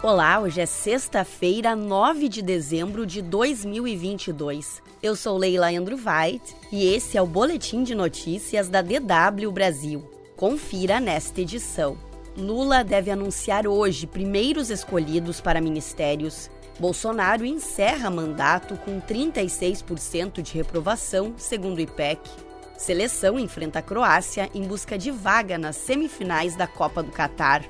Olá, hoje é sexta-feira, 9 de dezembro de 2022. Eu sou Leila Andruvait e esse é o Boletim de Notícias da DW Brasil. Confira nesta edição. Lula deve anunciar hoje primeiros escolhidos para ministérios. Bolsonaro encerra mandato com 36% de reprovação, segundo o IPEC. Seleção enfrenta a Croácia em busca de vaga nas semifinais da Copa do Catar.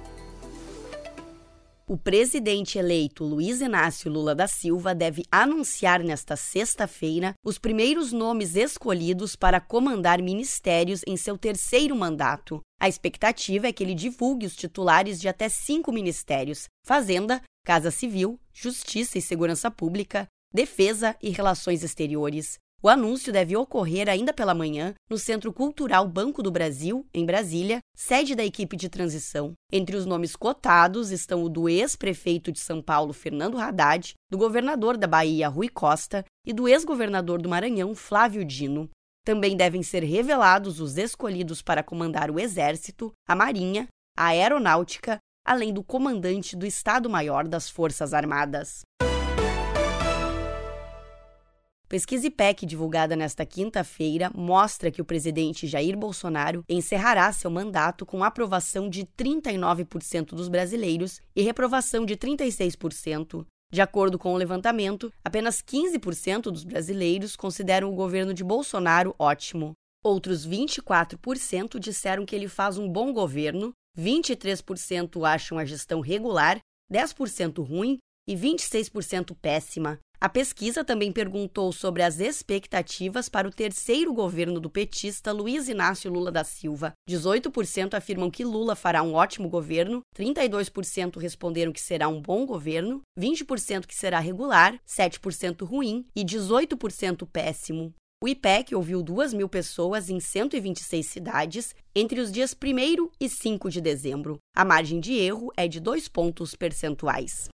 O presidente eleito Luiz Inácio Lula da Silva deve anunciar nesta sexta-feira os primeiros nomes escolhidos para comandar ministérios em seu terceiro mandato. A expectativa é que ele divulgue os titulares de até cinco ministérios: Fazenda, Casa Civil, Justiça e Segurança Pública, Defesa e Relações Exteriores. O anúncio deve ocorrer ainda pela manhã no Centro Cultural Banco do Brasil, em Brasília, sede da equipe de transição. Entre os nomes cotados estão o do ex-prefeito de São Paulo, Fernando Haddad, do governador da Bahia, Rui Costa, e do ex-governador do Maranhão, Flávio Dino. Também devem ser revelados os escolhidos para comandar o Exército, a Marinha, a Aeronáutica, além do comandante do Estado-Maior das Forças Armadas. Pesquisa IPEC divulgada nesta quinta-feira mostra que o presidente Jair Bolsonaro encerrará seu mandato com aprovação de 39% dos brasileiros e reprovação de 36%. De acordo com o levantamento, apenas 15% dos brasileiros consideram o governo de Bolsonaro ótimo. Outros 24% disseram que ele faz um bom governo, 23% acham a gestão regular, 10% ruim e 26% péssima. A pesquisa também perguntou sobre as expectativas para o terceiro governo do petista Luiz Inácio Lula da Silva. 18% afirmam que Lula fará um ótimo governo, 32% responderam que será um bom governo, 20% que será regular, 7% ruim e 18% péssimo. O IPEC ouviu 2 mil pessoas em 126 cidades entre os dias 1 e 5 de dezembro. A margem de erro é de 2 pontos percentuais.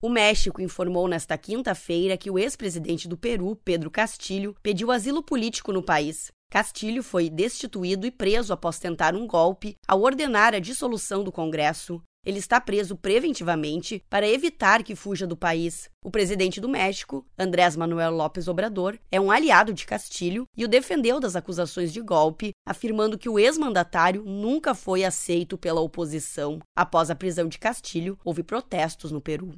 O México informou nesta quinta-feira que o ex-presidente do Peru, Pedro Castilho, pediu asilo político no país. Castilho foi destituído e preso após tentar um golpe ao ordenar a dissolução do Congresso. Ele está preso preventivamente para evitar que fuja do país. O presidente do México, Andrés Manuel López Obrador, é um aliado de Castilho e o defendeu das acusações de golpe, afirmando que o ex-mandatário nunca foi aceito pela oposição. Após a prisão de Castilho, houve protestos no Peru.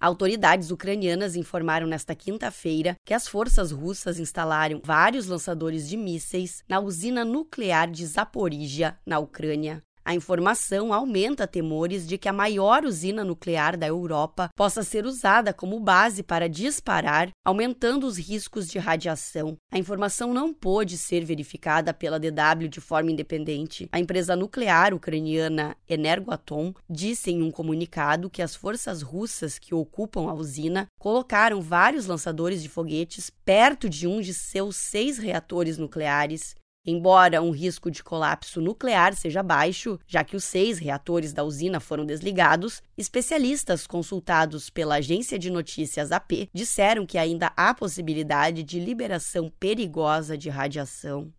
Autoridades ucranianas informaram nesta quinta-feira que as forças russas instalaram vários lançadores de mísseis na usina nuclear de Zaporizhia, na Ucrânia. A informação aumenta temores de que a maior usina nuclear da Europa possa ser usada como base para disparar, aumentando os riscos de radiação. A informação não pôde ser verificada pela DW de forma independente. A empresa nuclear ucraniana Energoatom disse em um comunicado que as forças russas que ocupam a usina colocaram vários lançadores de foguetes perto de um de seus seis reatores nucleares Embora um risco de colapso nuclear seja baixo, já que os seis reatores da usina foram desligados, especialistas consultados pela agência de notícias AP disseram que ainda há possibilidade de liberação perigosa de radiação.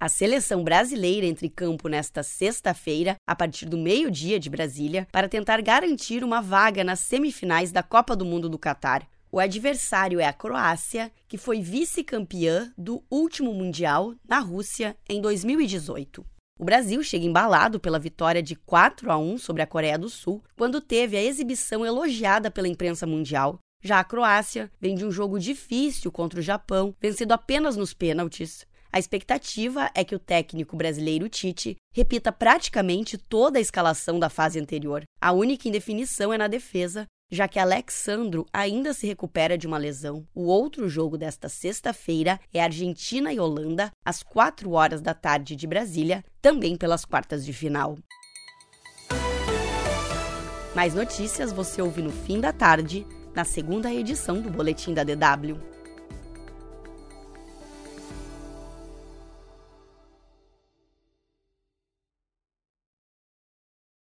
A seleção brasileira entre campo nesta sexta-feira, a partir do meio-dia de Brasília, para tentar garantir uma vaga nas semifinais da Copa do Mundo do Catar. O adversário é a Croácia, que foi vice-campeã do último Mundial na Rússia em 2018. O Brasil chega embalado pela vitória de 4 a 1 sobre a Coreia do Sul, quando teve a exibição elogiada pela imprensa mundial. Já a Croácia vem de um jogo difícil contra o Japão, vencido apenas nos pênaltis. A expectativa é que o técnico brasileiro Tite repita praticamente toda a escalação da fase anterior. A única indefinição é na defesa, já que Alexandro ainda se recupera de uma lesão. O outro jogo desta sexta-feira é Argentina e Holanda, às 4 horas da tarde de Brasília, também pelas quartas de final. Mais notícias você ouve no fim da tarde, na segunda edição do Boletim da DW.